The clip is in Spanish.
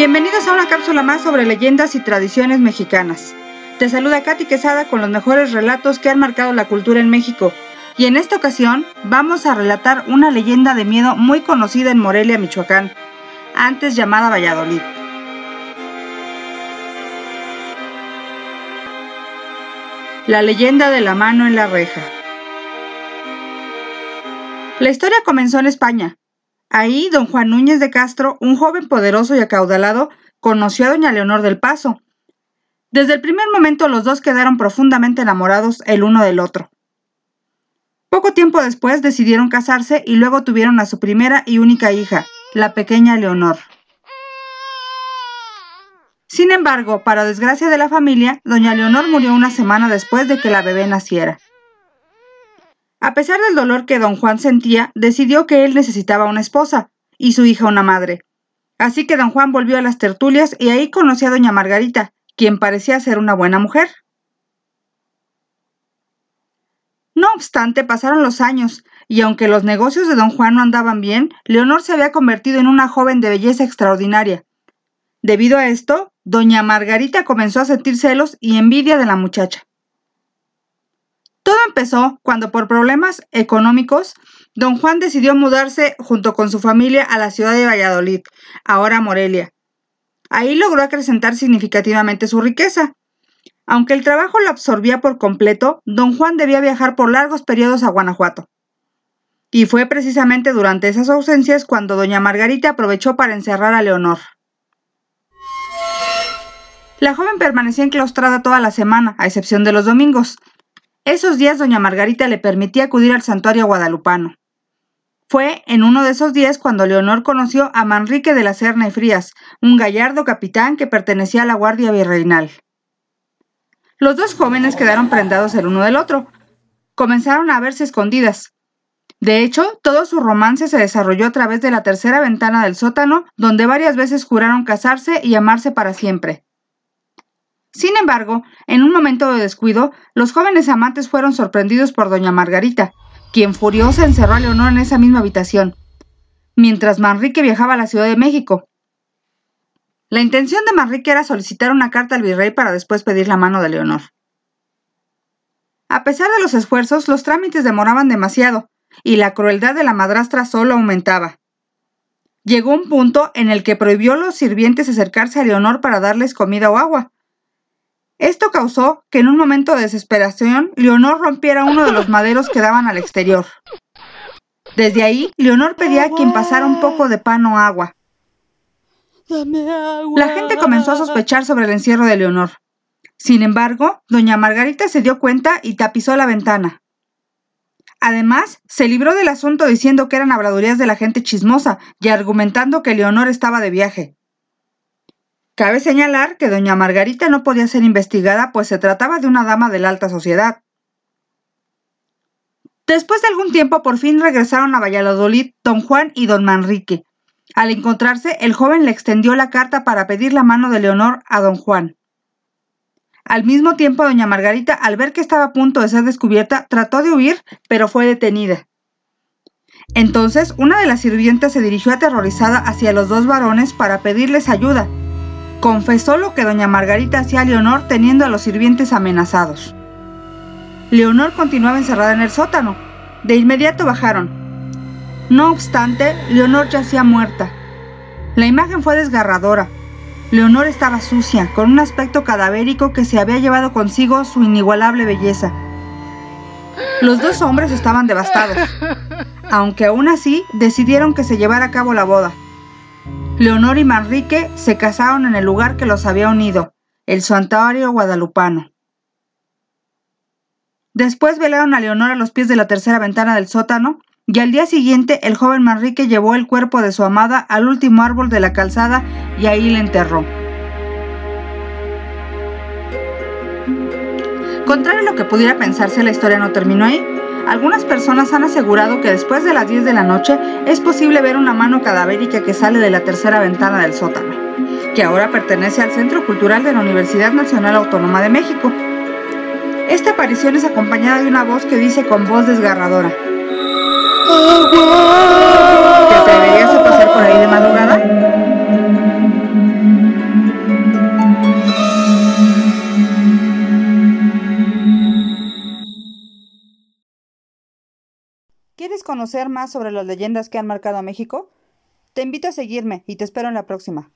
Bienvenidos a una cápsula más sobre leyendas y tradiciones mexicanas. Te saluda Katy Quesada con los mejores relatos que han marcado la cultura en México. Y en esta ocasión vamos a relatar una leyenda de miedo muy conocida en Morelia, Michoacán, antes llamada Valladolid. La leyenda de la mano en la reja. La historia comenzó en España, Ahí don Juan Núñez de Castro, un joven poderoso y acaudalado, conoció a doña Leonor del Paso. Desde el primer momento los dos quedaron profundamente enamorados el uno del otro. Poco tiempo después decidieron casarse y luego tuvieron a su primera y única hija, la pequeña Leonor. Sin embargo, para desgracia de la familia, doña Leonor murió una semana después de que la bebé naciera. A pesar del dolor que don Juan sentía, decidió que él necesitaba una esposa y su hija una madre. Así que don Juan volvió a las tertulias y ahí conoció a doña Margarita, quien parecía ser una buena mujer. No obstante, pasaron los años, y aunque los negocios de don Juan no andaban bien, Leonor se había convertido en una joven de belleza extraordinaria. Debido a esto, doña Margarita comenzó a sentir celos y envidia de la muchacha. Todo empezó cuando por problemas económicos, don Juan decidió mudarse junto con su familia a la ciudad de Valladolid, ahora Morelia. Ahí logró acrecentar significativamente su riqueza. Aunque el trabajo lo absorbía por completo, don Juan debía viajar por largos periodos a Guanajuato. Y fue precisamente durante esas ausencias cuando doña Margarita aprovechó para encerrar a Leonor. La joven permanecía enclaustrada toda la semana, a excepción de los domingos, esos días doña Margarita le permitía acudir al santuario guadalupano. Fue en uno de esos días cuando Leonor conoció a Manrique de la Serna y Frías, un gallardo capitán que pertenecía a la Guardia Virreinal. Los dos jóvenes quedaron prendados el uno del otro. Comenzaron a verse escondidas. De hecho, todo su romance se desarrolló a través de la tercera ventana del sótano, donde varias veces juraron casarse y amarse para siempre. Sin embargo, en un momento de descuido, los jóvenes amantes fueron sorprendidos por doña Margarita, quien furiosa encerró a Leonor en esa misma habitación, mientras Manrique viajaba a la Ciudad de México. La intención de Manrique era solicitar una carta al virrey para después pedir la mano de Leonor. A pesar de los esfuerzos, los trámites demoraban demasiado, y la crueldad de la madrastra solo aumentaba. Llegó un punto en el que prohibió a los sirvientes acercarse a Leonor para darles comida o agua, esto causó que en un momento de desesperación, Leonor rompiera uno de los maderos que daban al exterior. Desde ahí, Leonor pedía a quien pasara un poco de pan o agua. La gente comenzó a sospechar sobre el encierro de Leonor. Sin embargo, doña Margarita se dio cuenta y tapizó la ventana. Además, se libró del asunto diciendo que eran habladurías de la gente chismosa y argumentando que Leonor estaba de viaje. Cabe señalar que doña Margarita no podía ser investigada, pues se trataba de una dama de la alta sociedad. Después de algún tiempo, por fin regresaron a Valladolid don Juan y don Manrique. Al encontrarse, el joven le extendió la carta para pedir la mano de Leonor a don Juan. Al mismo tiempo, doña Margarita, al ver que estaba a punto de ser descubierta, trató de huir, pero fue detenida. Entonces, una de las sirvientas se dirigió aterrorizada hacia los dos varones para pedirles ayuda, confesó lo que doña Margarita hacía a Leonor teniendo a los sirvientes amenazados. Leonor continuaba encerrada en el sótano. De inmediato bajaron. No obstante, Leonor yacía muerta. La imagen fue desgarradora. Leonor estaba sucia, con un aspecto cadavérico que se había llevado consigo su inigualable belleza. Los dos hombres estaban devastados, aunque aún así decidieron que se llevara a cabo la boda. Leonor y Manrique se casaron en el lugar que los había unido, el santuario guadalupano. Después velaron a Leonor a los pies de la tercera ventana del sótano, y al día siguiente el joven Manrique llevó el cuerpo de su amada al último árbol de la calzada y ahí le enterró. Contrario a lo que pudiera pensarse, la historia no terminó ahí. Algunas personas han asegurado que después de las 10 de la noche es posible ver una mano cadavérica que sale de la tercera ventana del sótano, que ahora pertenece al Centro Cultural de la Universidad Nacional Autónoma de México. Esta aparición es acompañada de una voz que dice con voz desgarradora. ¿Te atreverías a pasar por ahí de madrugada? Conocer más sobre las leyendas que han marcado a México? Te invito a seguirme y te espero en la próxima.